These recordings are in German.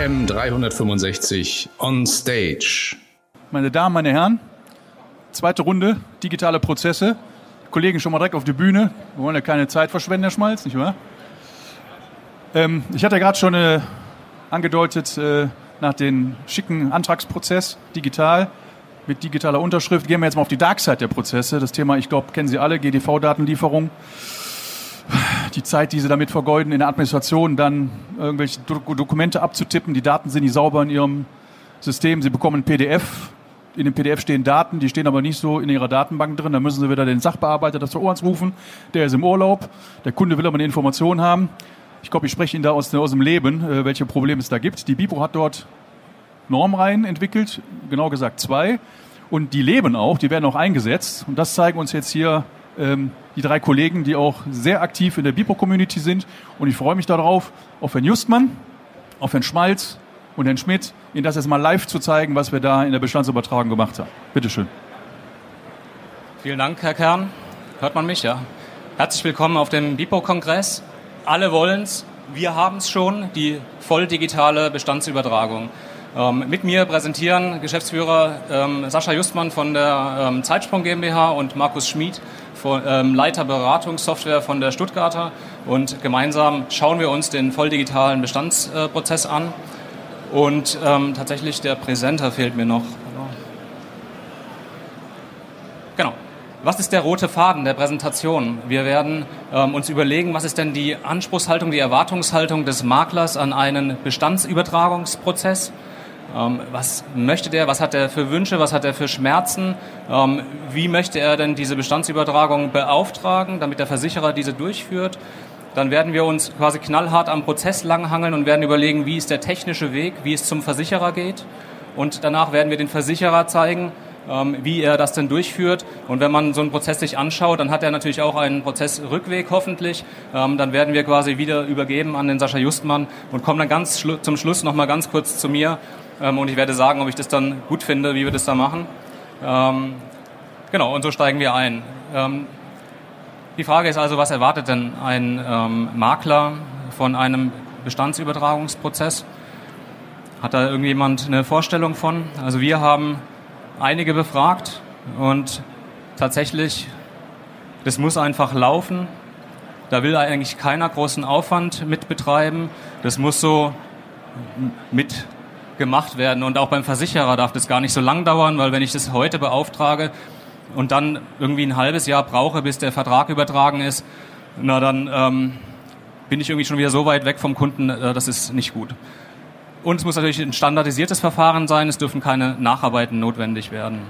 AM 365 on stage. Meine Damen, meine Herren, zweite Runde, digitale Prozesse. Kollegen schon mal direkt auf die Bühne. Wir wollen ja keine Zeit verschwenden, Herr Schmalz, nicht wahr? Ähm, ich hatte gerade schon äh, angedeutet, äh, nach dem schicken Antragsprozess digital mit digitaler Unterschrift gehen wir jetzt mal auf die Dark Side der Prozesse. Das Thema, ich glaube, kennen Sie alle, GDV-Datenlieferung die Zeit, die sie damit vergeuden, in der Administration dann irgendwelche Do Dokumente abzutippen. Die Daten sind nicht sauber in ihrem System. Sie bekommen ein PDF. In dem PDF stehen Daten, die stehen aber nicht so in ihrer Datenbank drin. Da müssen sie wieder den Sachbearbeiter des Ohrens rufen. Der ist im Urlaub. Der Kunde will aber eine Information haben. Ich glaube, ich spreche Ihnen da aus, aus dem Leben, äh, welche Probleme es da gibt. Die BIPO hat dort Normreihen entwickelt, genau gesagt zwei. Und die leben auch, die werden auch eingesetzt. Und das zeigen uns jetzt hier ähm, die drei Kollegen, die auch sehr aktiv in der BIPO-Community sind. Und ich freue mich darauf, auf Herrn Justmann, auf Herrn Schmalz und Herrn Schmidt, Ihnen das jetzt mal live zu zeigen, was wir da in der Bestandsübertragung gemacht haben. Bitte schön. Vielen Dank, Herr Kern. Hört man mich, ja? Herzlich willkommen auf dem BIPO-Kongress. Alle wollen es, wir haben es schon, die voll digitale Bestandsübertragung. Ähm, mit mir präsentieren Geschäftsführer ähm, Sascha Justmann von der ähm, Zeitsprung GmbH und Markus Schmid Leiter Beratungssoftware von der Stuttgarter und gemeinsam schauen wir uns den volldigitalen Bestandsprozess an. Und ähm, tatsächlich der Präsenter fehlt mir noch. Genau. Was ist der rote Faden der Präsentation? Wir werden ähm, uns überlegen, was ist denn die Anspruchshaltung, die Erwartungshaltung des Maklers an einen Bestandsübertragungsprozess? Ähm, was möchte der, was hat er für Wünsche, was hat er für Schmerzen, ähm, wie möchte er denn diese Bestandsübertragung beauftragen, damit der Versicherer diese durchführt. Dann werden wir uns quasi knallhart am Prozess langhangeln und werden überlegen, wie ist der technische Weg, wie es zum Versicherer geht. Und danach werden wir den Versicherer zeigen, ähm, wie er das denn durchführt. Und wenn man so einen Prozess sich anschaut, dann hat er natürlich auch einen Prozessrückweg hoffentlich. dann werden wir quasi wieder übergeben an den Sascha Justmann und kommen dann ganz zum Schluss noch mal ganz kurz zu mir ähm, und ich werde sagen, ob ich das dann gut finde, wie wir das da machen. Ähm, genau, und so steigen wir ein. Ähm, die Frage ist also, was erwartet denn ein ähm, Makler von einem Bestandsübertragungsprozess? Hat da irgendjemand eine Vorstellung von? Also wir haben einige befragt und tatsächlich, das muss einfach laufen. Da will eigentlich keiner großen Aufwand mit betreiben. Das muss so mit gemacht werden. Und auch beim Versicherer darf das gar nicht so lang dauern, weil wenn ich das heute beauftrage und dann irgendwie ein halbes Jahr brauche, bis der Vertrag übertragen ist, na dann ähm, bin ich irgendwie schon wieder so weit weg vom Kunden, äh, das ist nicht gut. Und es muss natürlich ein standardisiertes Verfahren sein, es dürfen keine Nacharbeiten notwendig werden.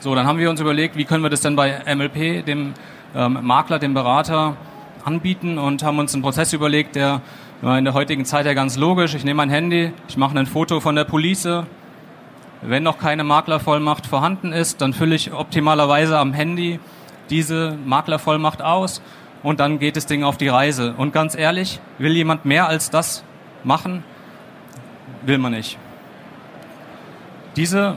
So, dann haben wir uns überlegt, wie können wir das denn bei MLP, dem ähm, Makler, dem Berater, anbieten und haben uns einen Prozess überlegt, der in der heutigen Zeit ja ganz logisch. Ich nehme mein Handy, ich mache ein Foto von der Police. Wenn noch keine Maklervollmacht vorhanden ist, dann fülle ich optimalerweise am Handy diese Maklervollmacht aus und dann geht das Ding auf die Reise. Und ganz ehrlich, will jemand mehr als das machen? Will man nicht. Diese,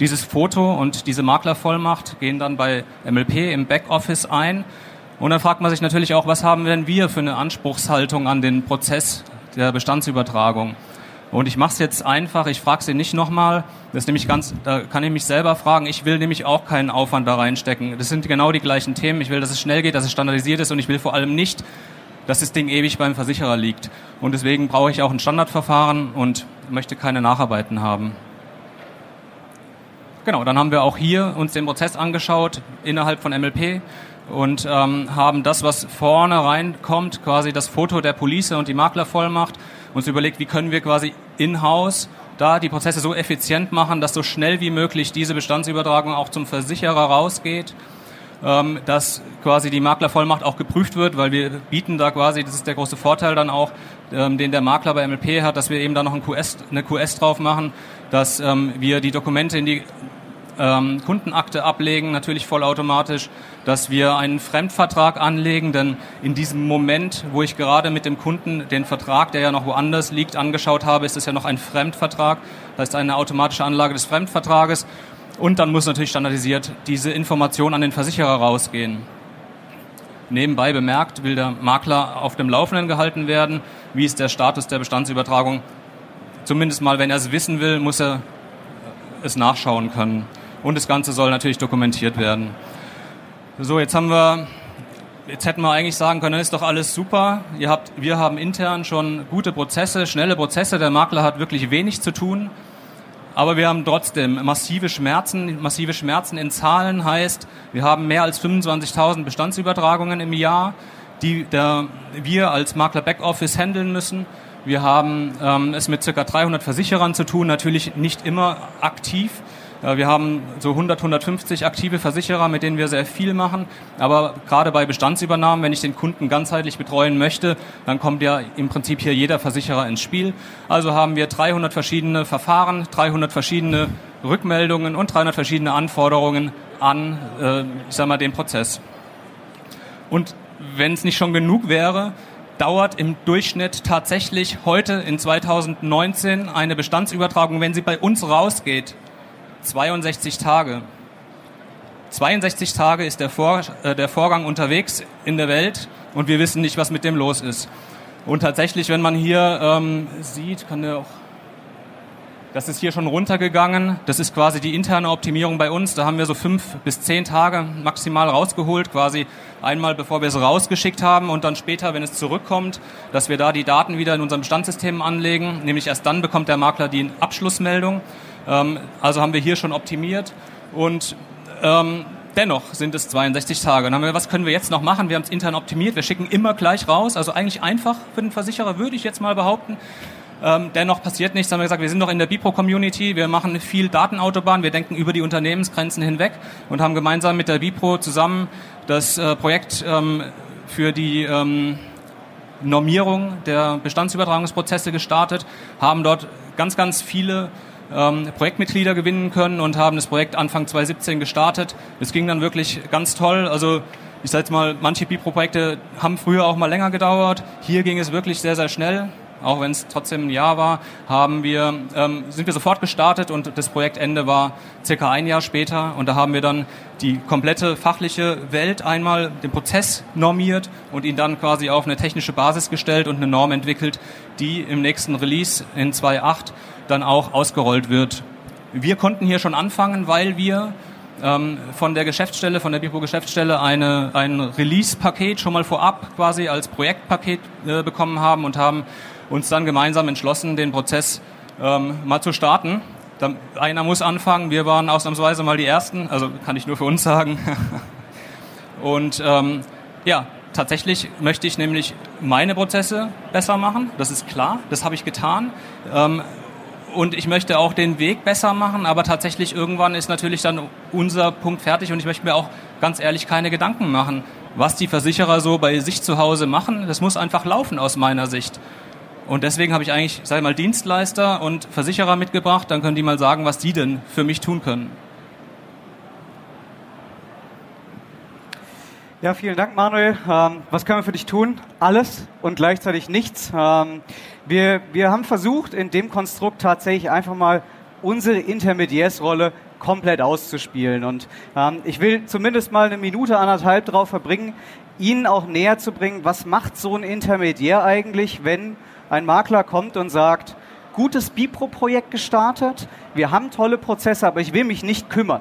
dieses Foto und diese Maklervollmacht gehen dann bei MLP im Backoffice ein und dann fragt man sich natürlich auch, was haben denn wir für eine Anspruchshaltung an den Prozess der Bestandsübertragung? Und ich mache es jetzt einfach, ich frage Sie nicht nochmal, das nämlich ganz, da kann ich mich selber fragen, ich will nämlich auch keinen Aufwand da reinstecken. Das sind genau die gleichen Themen. Ich will, dass es schnell geht, dass es standardisiert ist und ich will vor allem nicht, dass das Ding ewig beim Versicherer liegt. Und deswegen brauche ich auch ein Standardverfahren und möchte keine Nacharbeiten haben. Genau, dann haben wir auch hier uns den Prozess angeschaut innerhalb von MLP und ähm, haben das, was vorne reinkommt, quasi das Foto der Police und die Maklervollmacht, uns überlegt, wie können wir quasi in-house da die Prozesse so effizient machen, dass so schnell wie möglich diese Bestandsübertragung auch zum Versicherer rausgeht, ähm, dass quasi die Maklervollmacht auch geprüft wird, weil wir bieten da quasi, das ist der große Vorteil dann auch, ähm, den der Makler bei MLP hat, dass wir eben da noch ein QS, eine QS drauf machen, dass ähm, wir die Dokumente in die ähm, Kundenakte ablegen, natürlich vollautomatisch, dass wir einen Fremdvertrag anlegen, denn in diesem Moment, wo ich gerade mit dem Kunden den Vertrag, der ja noch woanders liegt, angeschaut habe, ist es ja noch ein Fremdvertrag, das ist eine automatische Anlage des Fremdvertrages und dann muss natürlich standardisiert diese Information an den Versicherer rausgehen. Nebenbei bemerkt will der Makler auf dem Laufenden gehalten werden. wie ist der Status der Bestandsübertragung. Zumindest mal, wenn er es wissen will, muss er es nachschauen können. Und das Ganze soll natürlich dokumentiert werden. So, jetzt haben wir, jetzt hätten wir eigentlich sagen können, ist doch alles super. Ihr habt, wir haben intern schon gute Prozesse, schnelle Prozesse. Der Makler hat wirklich wenig zu tun. Aber wir haben trotzdem massive Schmerzen. Massive Schmerzen in Zahlen heißt, wir haben mehr als 25.000 Bestandsübertragungen im Jahr, die der, wir als Makler Backoffice handeln müssen. Wir haben ähm, es mit ca. 300 Versicherern zu tun, natürlich nicht immer aktiv. Äh, wir haben so 100, 150 aktive Versicherer, mit denen wir sehr viel machen. Aber gerade bei Bestandsübernahmen, wenn ich den Kunden ganzheitlich betreuen möchte, dann kommt ja im Prinzip hier jeder Versicherer ins Spiel. Also haben wir 300 verschiedene Verfahren, 300 verschiedene Rückmeldungen und 300 verschiedene Anforderungen an, äh, ich sag mal, den Prozess. Und wenn es nicht schon genug wäre, dauert im Durchschnitt tatsächlich heute in 2019 eine Bestandsübertragung, wenn sie bei uns rausgeht, 62 Tage. 62 Tage ist der, Vor äh, der Vorgang unterwegs in der Welt und wir wissen nicht, was mit dem los ist. Und tatsächlich, wenn man hier ähm, sieht, kann der auch das ist hier schon runtergegangen. Das ist quasi die interne Optimierung bei uns. Da haben wir so fünf bis zehn Tage maximal rausgeholt, quasi einmal bevor wir es rausgeschickt haben und dann später, wenn es zurückkommt, dass wir da die Daten wieder in unserem Bestandssystem anlegen. Nämlich erst dann bekommt der Makler die Abschlussmeldung. Ähm, also haben wir hier schon optimiert und ähm, dennoch sind es 62 Tage. Dann haben wir, was können wir jetzt noch machen? Wir haben es intern optimiert. Wir schicken immer gleich raus. Also eigentlich einfach für den Versicherer, würde ich jetzt mal behaupten. Ähm, dennoch passiert nichts. Haben wir gesagt, wir sind noch in der Bipro-Community. Wir machen viel Datenautobahn. Wir denken über die Unternehmensgrenzen hinweg und haben gemeinsam mit der Bipro zusammen das äh, Projekt ähm, für die ähm, Normierung der Bestandsübertragungsprozesse gestartet, haben dort ganz, ganz viele ähm, Projektmitglieder gewinnen können und haben das Projekt Anfang 2017 gestartet. Es ging dann wirklich ganz toll. Also ich sage jetzt mal, manche Bipro-Projekte haben früher auch mal länger gedauert. Hier ging es wirklich sehr, sehr schnell. Auch wenn es trotzdem ein Jahr war, haben wir, ähm, sind wir sofort gestartet und das Projektende war circa ein Jahr später. Und da haben wir dann die komplette fachliche Welt einmal den Prozess normiert und ihn dann quasi auf eine technische Basis gestellt und eine Norm entwickelt, die im nächsten Release in 2.8 dann auch ausgerollt wird. Wir konnten hier schon anfangen, weil wir ähm, von der Geschäftsstelle, von der Bipo Geschäftsstelle eine, ein Release-Paket schon mal vorab quasi als Projektpaket äh, bekommen haben und haben uns dann gemeinsam entschlossen, den Prozess ähm, mal zu starten. Da, einer muss anfangen, wir waren ausnahmsweise mal die Ersten, also kann ich nur für uns sagen. und ähm, ja, tatsächlich möchte ich nämlich meine Prozesse besser machen, das ist klar, das habe ich getan. Ähm, und ich möchte auch den Weg besser machen, aber tatsächlich irgendwann ist natürlich dann unser Punkt fertig und ich möchte mir auch ganz ehrlich keine Gedanken machen, was die Versicherer so bei sich zu Hause machen. Das muss einfach laufen aus meiner Sicht. Und deswegen habe ich eigentlich, sag ich mal, Dienstleister und Versicherer mitgebracht, dann können die mal sagen, was die denn für mich tun können. Ja, vielen Dank, Manuel. Ähm, was können wir für dich tun? Alles und gleichzeitig nichts. Ähm, wir, wir haben versucht, in dem Konstrukt tatsächlich einfach mal unsere Intermediärsrolle komplett auszuspielen. Und ähm, ich will zumindest mal eine Minute, anderthalb drauf verbringen, Ihnen auch näher zu bringen, was macht so ein Intermediär eigentlich, wenn ein Makler kommt und sagt, gutes Bipro-Projekt gestartet, wir haben tolle Prozesse, aber ich will mich nicht kümmern.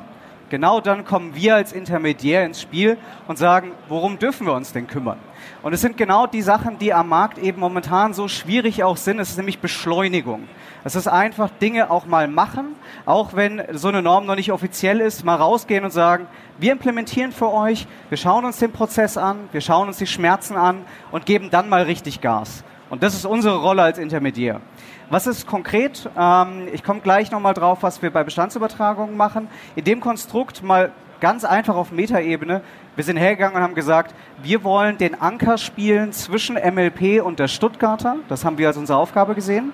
Genau dann kommen wir als Intermediär ins Spiel und sagen, worum dürfen wir uns denn kümmern? Und es sind genau die Sachen, die am Markt eben momentan so schwierig auch sind. Es ist nämlich Beschleunigung. Es ist einfach Dinge auch mal machen, auch wenn so eine Norm noch nicht offiziell ist, mal rausgehen und sagen, wir implementieren für euch, wir schauen uns den Prozess an, wir schauen uns die Schmerzen an und geben dann mal richtig Gas. Und das ist unsere Rolle als Intermediär. Was ist konkret? Ähm, ich komme gleich nochmal drauf, was wir bei Bestandsübertragungen machen. In dem Konstrukt mal ganz einfach auf Metaebene. Wir sind hergegangen und haben gesagt, wir wollen den Anker spielen zwischen MLP und der Stuttgarter. Das haben wir als unsere Aufgabe gesehen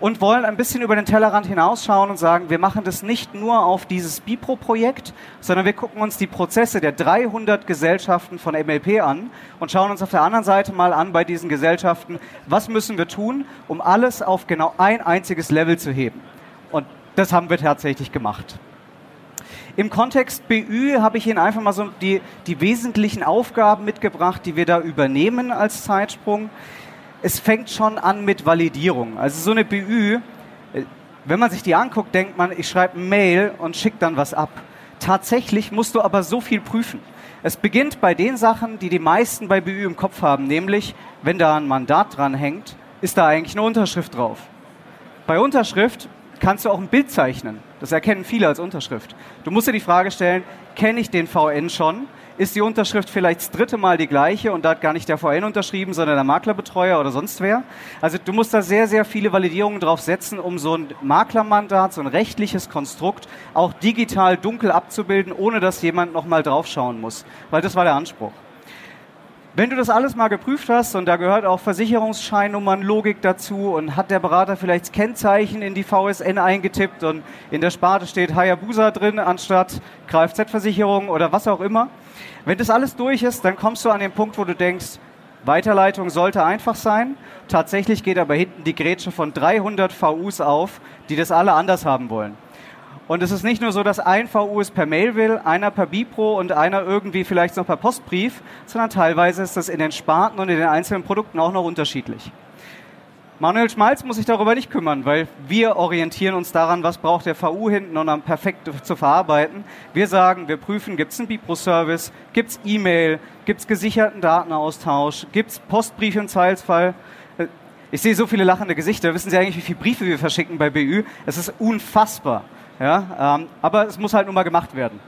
und wollen ein bisschen über den Tellerrand hinausschauen und sagen, wir machen das nicht nur auf dieses Bipro-Projekt, sondern wir gucken uns die Prozesse der 300 Gesellschaften von MLP an und schauen uns auf der anderen Seite mal an bei diesen Gesellschaften, was müssen wir tun, um alles auf genau ein einziges Level zu heben. Und das haben wir tatsächlich gemacht. Im Kontext BÜ habe ich Ihnen einfach mal so die, die wesentlichen Aufgaben mitgebracht, die wir da übernehmen als Zeitsprung. Es fängt schon an mit Validierung. Also so eine BÜ, äh, wenn man sich die anguckt, denkt man, ich schreibe ein Mail und schicke dann was ab. Tatsächlich musst du aber so viel prüfen. Es beginnt bei den Sachen, die die meisten bei BÜ im Kopf haben, nämlich, wenn da ein Mandat dran hängt, ist da eigentlich eine Unterschrift drauf. Bei Unterschrift kannst du auch ein Bild zeichnen. Das erkennen viele als Unterschrift. Du musst dir die Frage stellen, kenne ich den VN schon? Ist die Unterschrift vielleicht das dritte Mal die gleiche und da hat gar nicht der VN unterschrieben, sondern der Maklerbetreuer oder sonst wer? Also du musst da sehr, sehr viele Validierungen drauf setzen, um so ein Maklermandat, so ein rechtliches Konstrukt auch digital dunkel abzubilden, ohne dass jemand nochmal draufschauen muss. Weil das war der Anspruch. Wenn du das alles mal geprüft hast und da gehört auch Versicherungsscheinnummern, Logik dazu und hat der Berater vielleicht Kennzeichen in die VSN eingetippt und in der Sparte steht Hayabusa drin anstatt Kfz-Versicherung oder was auch immer. Wenn das alles durch ist, dann kommst du an den Punkt, wo du denkst, Weiterleitung sollte einfach sein. Tatsächlich geht aber hinten die Grätsche von 300 VUs auf, die das alle anders haben wollen. Und es ist nicht nur so, dass ein VU es per Mail will, einer per Bipro und einer irgendwie vielleicht noch per Postbrief, sondern teilweise ist das in den Sparten und in den einzelnen Produkten auch noch unterschiedlich. Manuel Schmalz muss sich darüber nicht kümmern, weil wir orientieren uns daran, was braucht der VU hinten, um perfekt zu verarbeiten. Wir sagen, wir prüfen, gibt es einen Bipro-Service, gibt es E-Mail, gibt es gesicherten Datenaustausch, gibt es Postbrief im Zweifelsfall. Ich sehe so viele lachende Gesichter. Wissen Sie eigentlich, wie viele Briefe wir verschicken bei BÜ? Es ist unfassbar. Ja, ähm, aber es muss halt nun mal gemacht werden.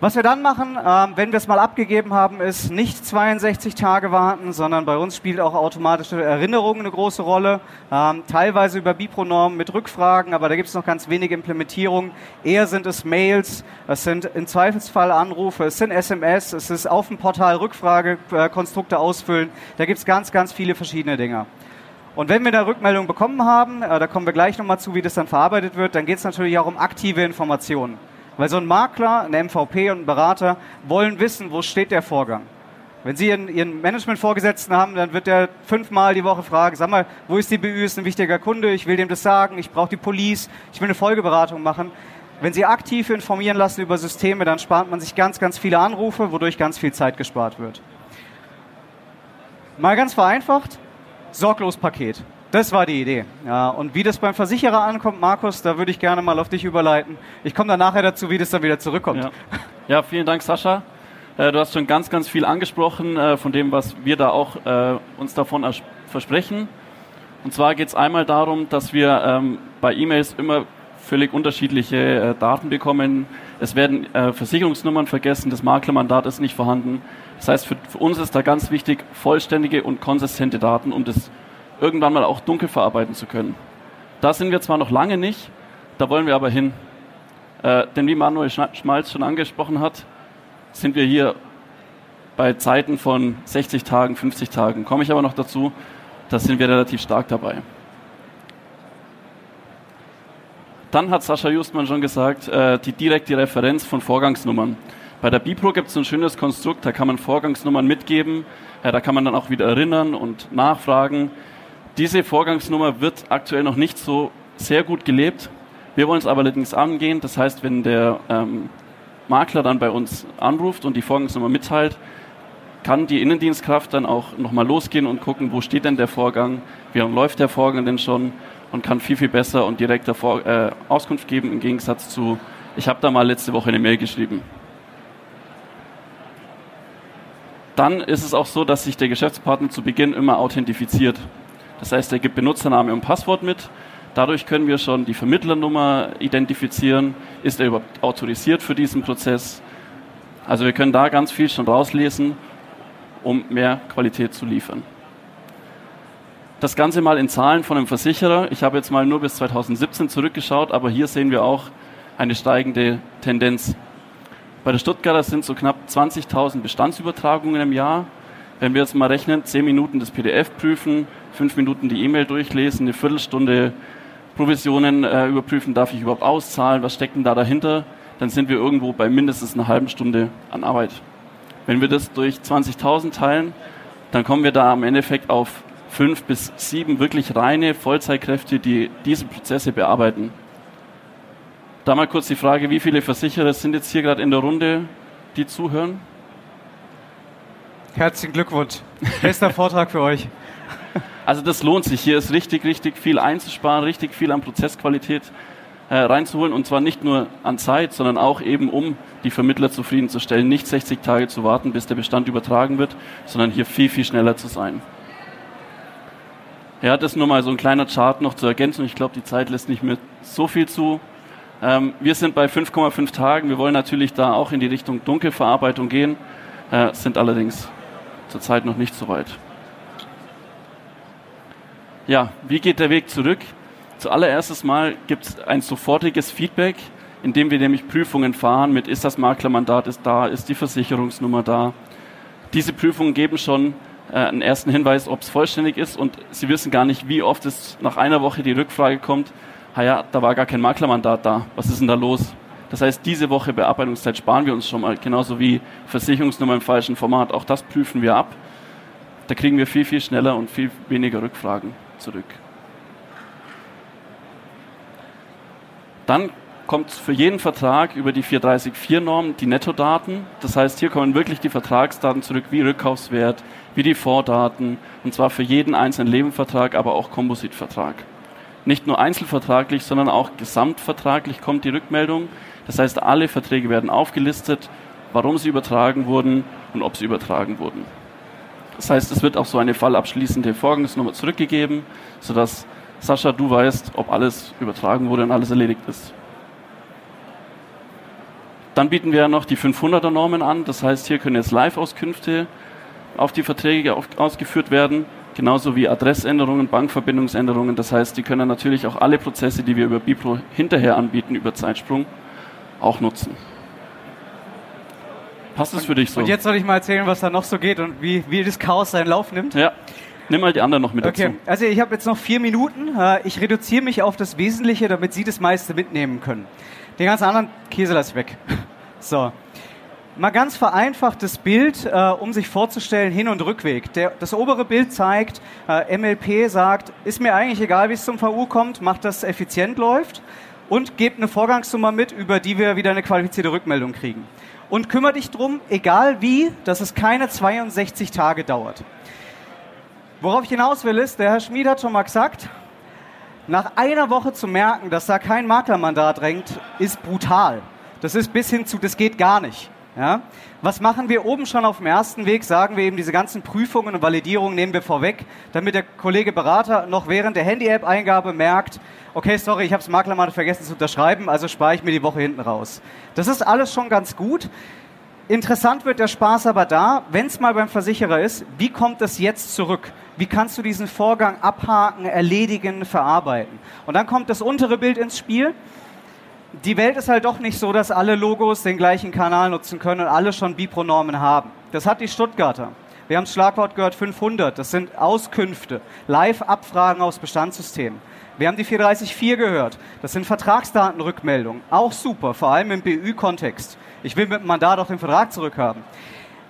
Was wir dann machen, ähm, wenn wir es mal abgegeben haben, ist nicht 62 Tage warten, sondern bei uns spielt auch automatische Erinnerung eine große Rolle. Ähm, teilweise über Bipronorm mit Rückfragen, aber da gibt es noch ganz wenige Implementierungen. Eher sind es Mails, es sind im Zweifelsfall Anrufe, es sind SMS, es ist auf dem Portal Rückfragekonstrukte äh, ausfüllen. Da gibt es ganz, ganz viele verschiedene Dinge. Und wenn wir eine Rückmeldung bekommen haben, äh, da kommen wir gleich nochmal zu, wie das dann verarbeitet wird, dann geht es natürlich auch um aktive Informationen. Weil so ein Makler, ein MVP und ein Berater wollen wissen, wo steht der Vorgang. Wenn Sie Ihren, Ihren Management-Vorgesetzten haben, dann wird er fünfmal die Woche fragen, sag mal, wo ist die BÜ, ist ein wichtiger Kunde, ich will dem das sagen, ich brauche die Police, ich will eine Folgeberatung machen. Wenn Sie aktiv informieren lassen über Systeme, dann spart man sich ganz, ganz viele Anrufe, wodurch ganz viel Zeit gespart wird. Mal ganz vereinfacht, Sorglos-Paket. Das war die Idee. Ja, und wie das beim Versicherer ankommt, Markus, da würde ich gerne mal auf dich überleiten. Ich komme dann nachher dazu, wie das dann wieder zurückkommt. Ja, ja vielen Dank, Sascha. Äh, du hast schon ganz, ganz viel angesprochen äh, von dem, was wir da auch äh, uns davon versprechen. Und zwar geht es einmal darum, dass wir ähm, bei E-Mails immer völlig unterschiedliche Daten bekommen. Es werden Versicherungsnummern vergessen, das Maklermandat ist nicht vorhanden. Das heißt, für, für, uns ist da ganz wichtig, vollständige und konsistente Daten, um das irgendwann mal auch dunkel verarbeiten zu können. Da sind wir zwar noch lange nicht, da wollen wir aber hin. Äh, denn wie Manuel Schmalz schon angesprochen hat, sind wir hier bei Zeiten von 60 Tagen, 50 Tagen. Komme ich aber noch dazu, da sind wir relativ stark dabei. Dann hat Sascha Justmann schon gesagt, äh, die direkte Referenz von Vorgangsnummern. Bei der Bipro gibt es ein schönes Konstrukt, da kann man Vorgangsnummern mitgeben, äh, da kann man dann auch wieder erinnern und nachfragen. Diese Vorgangsnummer wird aktuell noch nicht so sehr gut gelebt. Wir wollen es aber allerdings angehen. Das heißt, wenn der ähm, Makler dann bei uns anruft und die Vorgangsnummer mitteilt, kann die Innendienstkraft dann auch nochmal losgehen und gucken, wo steht denn der Vorgang, wie läuft der Vorgang denn schon und kann viel, viel besser und direkter Vor äh, Auskunft geben im Gegensatz zu, ich habe da mal letzte Woche eine Mail geschrieben. Dann ist es auch so, dass sich der Geschäftspartner zu Beginn immer authentifiziert. Das heißt, er gibt Benutzername und Passwort mit. Dadurch können wir schon die Vermittlernummer identifizieren. Ist er überhaupt autorisiert für diesen Prozess? Also wir können da ganz viel schon rauslesen, um mehr Qualität zu liefern. Das Ganze mal in Zahlen von einem Versicherer. Ich habe jetzt mal nur bis 2017 zurückgeschaut, aber hier sehen wir auch eine steigende Tendenz. Bei der Stuttgarter sind so knapp 20.000 Bestandsübertragungen im Jahr. Wenn wir jetzt mal rechnen, 10 Minuten das PDF prüfen, 5 Minuten die E-Mail durchlesen, eine Viertelstunde Provisionen äh, überprüfen, darf ich überhaupt auszahlen, was steckt denn da dahinter, dann sind wir irgendwo bei mindestens einer halben Stunde an Arbeit. Wenn wir das durch 20.000 teilen, dann kommen wir da am Endeffekt auf fünf bis sieben wirklich reine Vollzeitkräfte, die diese Prozesse bearbeiten. Da mal kurz die Frage, wie viele Versicherer sind jetzt hier gerade in der Runde, die zuhören? Herzlichen Glückwunsch. Bester Vortrag für euch. Also das lohnt sich. Hier ist richtig, richtig viel einzusparen, richtig viel an Prozessqualität äh, reinzuholen und zwar nicht nur an Zeit, sondern auch eben, um die Vermittler zufriedenzustellen, nicht 60 Tage zu warten, bis der Bestand übertragen wird, sondern hier viel, viel schneller zu sein. Ja, das nur mal so ein kleiner Chart noch zur Ergänzung. Ich glaube, die Zeit lässt nicht mehr so viel zu. Ähm, wir sind bei 5,5 Tagen. Wir wollen natürlich da auch in die Richtung Dunkelverarbeitung gehen, äh, sind allerdings zurzeit noch nicht so weit. Ja, wie geht der Weg zurück? Zuallererstes Mal gibt es ein sofortiges Feedback, indem wir nämlich Prüfungen fahren mit, ist das Maklermandat ist da, ist die Versicherungsnummer da. Diese Prüfungen geben schon äh, einen ersten Hinweis, ob es vollständig ist und Sie wissen gar nicht, wie oft es nach einer Woche die Rückfrage kommt, ja, da war gar kein Maklermandat da, was ist denn da los? Das heißt, diese Woche Bearbeitungszeit sparen wir uns schon mal, genauso wie Versicherungsnummer im falschen Format. Auch das prüfen wir ab. Da kriegen wir viel, viel schneller und viel weniger Rückfragen zurück. Dann kommt für jeden Vertrag über die 434-Norm die Nettodaten. Das heißt, hier kommen wirklich die Vertragsdaten zurück, wie Rückkaufswert, wie die Vordaten, und zwar für jeden einzelnen Lebenvertrag, aber auch Kompositvertrag. Nicht nur einzelvertraglich, sondern auch gesamtvertraglich kommt die Rückmeldung. Das heißt, alle Verträge werden aufgelistet, warum sie übertragen wurden und ob sie übertragen wurden. Das heißt, es wird auch so eine fallabschließende Vorgangsnummer zurückgegeben, sodass Sascha, du weißt, ob alles übertragen wurde und alles erledigt ist. Dann bieten wir noch die 500er Normen an. Das heißt, hier können jetzt Live-Auskünfte auf die Verträge ausgeführt werden, genauso wie Adressänderungen, Bankverbindungsänderungen. Das heißt, die können natürlich auch alle Prozesse, die wir über Bipro hinterher anbieten, über Zeitsprung, auch nutzen. Passt das für dich so? Und jetzt soll ich mal erzählen, was da noch so geht und wie, wie das Chaos seinen Lauf nimmt? Ja. Nimm mal die anderen noch mit okay. dazu. Also ich habe jetzt noch vier Minuten. Äh, ich reduziere mich auf das Wesentliche, damit Sie das meiste mitnehmen können. Den ganzen anderen Käse lasse ich weg. So. Mal ganz vereinfachtes Bild, äh, um sich vorzustellen, Hin- und Rückweg. Der, das obere Bild zeigt, äh, MLP sagt, ist mir eigentlich egal, wie es zum VU kommt, macht das effizient läuft und gebt eine Vorgangsnummer mit, über die wir wieder eine qualifizierte Rückmeldung kriegen. Und kümmere dich drum, egal wie, dass es keine 62 Tage dauert. Worauf ich hinaus will, ist, der Herr Schmid hat schon mal gesagt, nach einer Woche zu merken, dass da kein Maklermandat drängt, ist brutal. Das ist bis hin zu, das geht gar nicht. Ja? Was machen wir oben schon auf dem ersten Weg? Sagen wir eben, diese ganzen Prüfungen und Validierungen nehmen wir vorweg, damit der Kollege Berater noch während der Handy-App-Eingabe merkt, okay, sorry, ich habe das Maklermandat vergessen zu unterschreiben, also spare ich mir die Woche hinten raus. Das ist alles schon ganz gut. Interessant wird der Spaß aber da, wenn es mal beim Versicherer ist, wie kommt es jetzt zurück? Wie kannst du diesen Vorgang abhaken, erledigen, verarbeiten? Und dann kommt das untere Bild ins Spiel die Welt ist halt doch nicht so, dass alle Logos den gleichen Kanal nutzen können und alle schon Bipronormen haben. Das hat die Stuttgarter. Wir haben das Schlagwort gehört 500. Das sind Auskünfte, Live-Abfragen aus Bestandssystemen. Wir haben die 434 gehört. Das sind Vertragsdatenrückmeldungen. Auch super, vor allem im BÜ-Kontext. Ich will mit dem Mandat auch den Vertrag zurückhaben.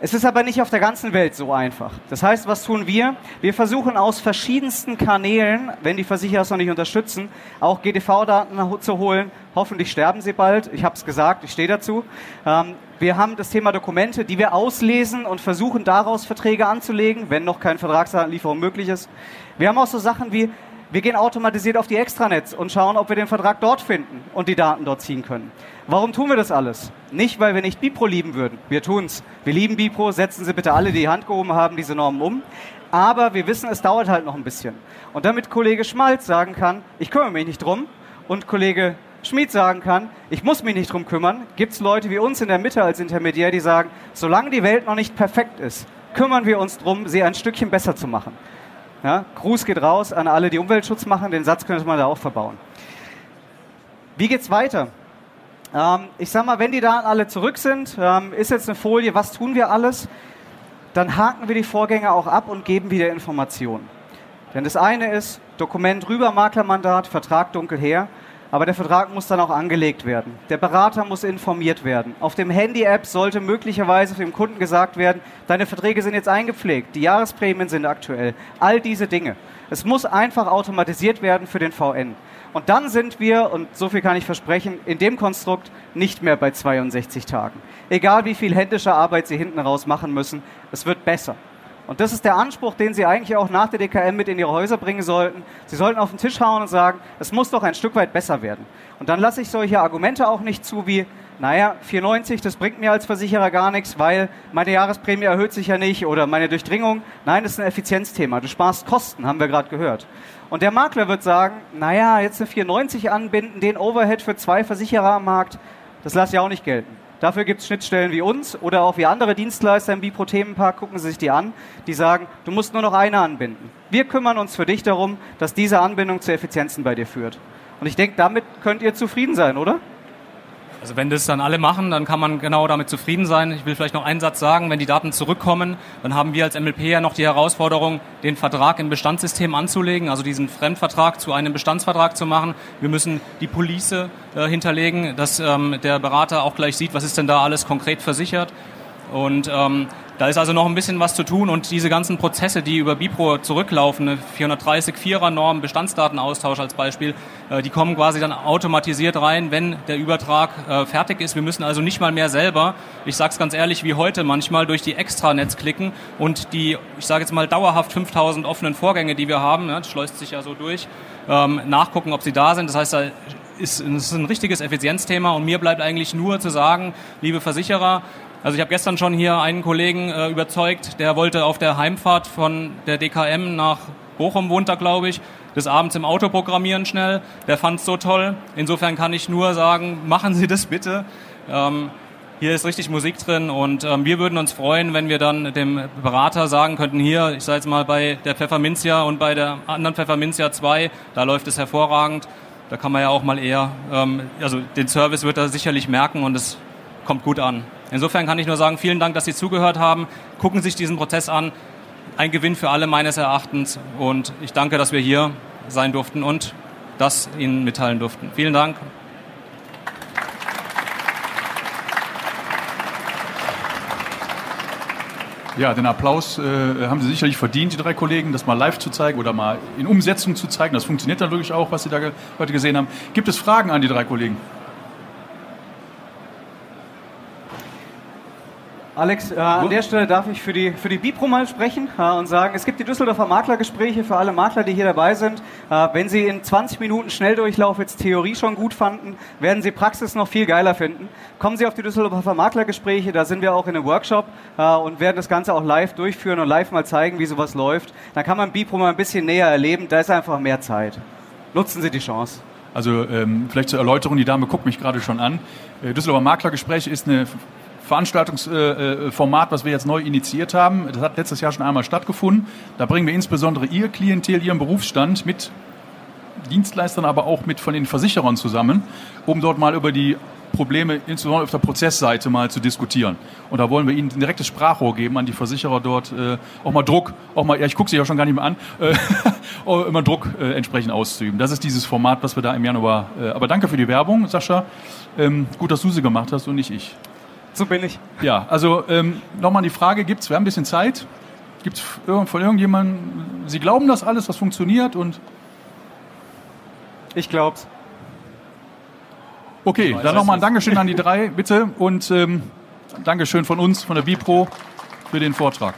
Es ist aber nicht auf der ganzen Welt so einfach. Das heißt, was tun wir? Wir versuchen aus verschiedensten Kanälen, wenn die Versicherer es noch nicht unterstützen, auch GDV-Daten zu holen. Hoffentlich sterben sie bald. Ich habe es gesagt, ich stehe dazu. Ähm, wir haben das Thema Dokumente, die wir auslesen und versuchen daraus Verträge anzulegen, wenn noch kein Vertragsanlieferung möglich ist. Wir haben auch so Sachen wie wir gehen automatisiert auf die Extranets und schauen, ob wir den Vertrag dort finden und die Daten dort ziehen können. Warum tun wir das alles? Nicht, weil wir nicht Bipro lieben würden. Wir tun's. Wir lieben Bipro. Setzen Sie bitte alle, die die Hand gehoben haben, diese Normen um. Aber wir wissen, es dauert halt noch ein bisschen. Und damit Kollege Schmalz sagen kann, ich kümmere mich nicht drum, und Kollege Schmid sagen kann, ich muss mich nicht drum kümmern, gibt es Leute wie uns in der Mitte als Intermediär, die sagen, solange die Welt noch nicht perfekt ist, kümmern wir uns drum, sie ein Stückchen besser zu machen. Ja, Gruß geht raus an alle, die Umweltschutz machen. Den Satz könnte man da auch verbauen. Wie geht's weiter? Ähm, ich sag mal, wenn die Daten alle zurück sind, ähm, ist jetzt eine Folie, was tun wir alles? Dann haken wir die Vorgänge auch ab und geben wieder Informationen. Denn das eine ist Dokument rüber, Maklermandat, Vertrag dunkel her. Aber der Vertrag muss dann auch angelegt werden. Der Berater muss informiert werden. Auf dem Handy-App sollte möglicherweise dem Kunden gesagt werden, deine Verträge sind jetzt eingepflegt, die Jahresprämien sind aktuell. All diese Dinge. Es muss einfach automatisiert werden für den VN. Und dann sind wir, und so viel kann ich versprechen, in dem Konstrukt nicht mehr bei 62 Tagen. Egal wie viel händische Arbeit Sie hinten raus machen müssen, es wird besser. Und das ist der Anspruch, den Sie eigentlich auch nach der DKM mit in Ihre Häuser bringen sollten. Sie sollten auf den Tisch hauen und sagen, es muss doch ein Stück weit besser werden. Und dann lasse ich solche Argumente auch nicht zu wie, naja, 4,90, das bringt mir als Versicherer gar nichts, weil meine Jahresprämie erhöht sich ja nicht oder meine Durchdringung. Nein, das ist ein Effizienzthema. Du sparst Kosten, haben wir gerade gehört. Und der Makler wird sagen, naja, jetzt eine 4,90 anbinden, den Overhead für zwei Versicherer am Markt, das lasse ich auch nicht gelten. Dafür gibt es Schnittstellen wie uns oder auch wie andere Dienstleister im Bipro-Themenpark, gucken Sie sich die an, die sagen, du musst nur noch eine anbinden. Wir kümmern uns für dich darum, dass diese Anbindung zu Effizienzen bei dir führt. Und ich denke, damit könnt ihr zufrieden sein, oder? Also wenn das dann alle machen, dann kann man genau damit zufrieden sein. Ich will vielleicht noch einen Satz sagen, wenn die Daten zurückkommen, dann haben wir als MLP ja noch die Herausforderung, den Vertrag im Bestandssystem anzulegen, also diesen Fremdvertrag zu einem Bestandsvertrag zu machen. Wir müssen die Police äh, hinterlegen, dass ähm, der Berater auch gleich sieht, was ist denn da alles konkret versichert. Und ähm, da ist also noch ein bisschen was zu tun und diese ganzen Prozesse, die über Bipro zurücklaufen, eine 430-4er-Norm, Bestandsdatenaustausch als Beispiel, äh, die kommen quasi dann automatisiert rein, wenn der Übertrag äh, fertig ist. Wir müssen also nicht mal mehr selber, ich sage es ganz ehrlich, wie heute manchmal durch die Extranetz klicken und die, ich sage jetzt mal dauerhaft 5000 offenen Vorgänge, die wir haben, ja, das schleust sich ja so durch, ähm, nachgucken, ob sie da sind. Das heißt, da ist, ist ein richtiges Effizienzthema und mir bleibt eigentlich nur zu sagen, liebe Versicherer, also ich habe gestern schon hier einen Kollegen äh, überzeugt, der wollte auf der Heimfahrt von der DKM nach Bochum wohnt da, glaube ich, des Abends im Auto programmieren schnell. Der fand es so toll. Insofern kann ich nur sagen, machen Sie das bitte. Ähm, hier ist richtig Musik drin und ähm, wir würden uns freuen, wenn wir dann dem Berater sagen könnten, hier, ich sage jetzt mal bei der Pfefferminzia und bei der anderen Pfefferminzia 2, da läuft es hervorragend. Da kann man ja auch mal eher, ähm, also den Service wird er sicherlich merken und es kommt gut an. Insofern kann ich nur sagen, vielen Dank, dass Sie zugehört haben. Gucken Sie sich diesen Prozess an. Ein Gewinn für alle meines Erachtens. Und ich danke, dass wir hier sein durften und das Ihnen mitteilen durften. Vielen Dank. Ja, den Applaus äh, haben Sie sicherlich verdient, die drei Kollegen, das mal live zu zeigen oder mal in Umsetzung zu zeigen. Das funktioniert dann wirklich auch, was Sie da heute gesehen haben. Gibt es Fragen an die drei Kollegen? Alex, äh, an der Stelle darf ich für die, für die Bipro mal sprechen äh, und sagen, es gibt die Düsseldorfer Maklergespräche für alle Makler, die hier dabei sind. Äh, wenn Sie in 20 Minuten Schnelldurchlauf jetzt Theorie schon gut fanden, werden Sie Praxis noch viel geiler finden. Kommen Sie auf die Düsseldorfer Maklergespräche, da sind wir auch in einem Workshop äh, und werden das Ganze auch live durchführen und live mal zeigen, wie sowas läuft. Dann kann man Bipro mal ein bisschen näher erleben, da ist einfach mehr Zeit. Nutzen Sie die Chance. Also ähm, vielleicht zur Erläuterung, die Dame guckt mich gerade schon an. Äh, Düsseldorfer Maklergespräche ist eine Veranstaltungsformat, was wir jetzt neu initiiert haben. Das hat letztes Jahr schon einmal stattgefunden. Da bringen wir insbesondere Ihr Klientel, Ihren Berufsstand mit Dienstleistern, aber auch mit von den Versicherern zusammen, um dort mal über die Probleme, insbesondere auf der Prozessseite, mal zu diskutieren. Und da wollen wir Ihnen ein direktes Sprachrohr geben an die Versicherer dort, äh, auch mal Druck, auch mal, ja, ich gucke Sie ja schon gar nicht mehr an, äh, immer Druck äh, entsprechend auszuüben. Das ist dieses Format, was wir da im Januar. Äh, aber danke für die Werbung, Sascha. Ähm, gut, dass du sie gemacht hast und nicht ich. So bin ich. Ja, also ähm, nochmal die Frage, gibt es, wir haben ein bisschen Zeit, gibt es von irgendjemandem, Sie glauben das alles, was funktioniert und... Ich glaub's. Okay, dann nochmal ein Dankeschön an die drei, bitte. Und ähm, Dankeschön von uns, von der Bipro, für den Vortrag.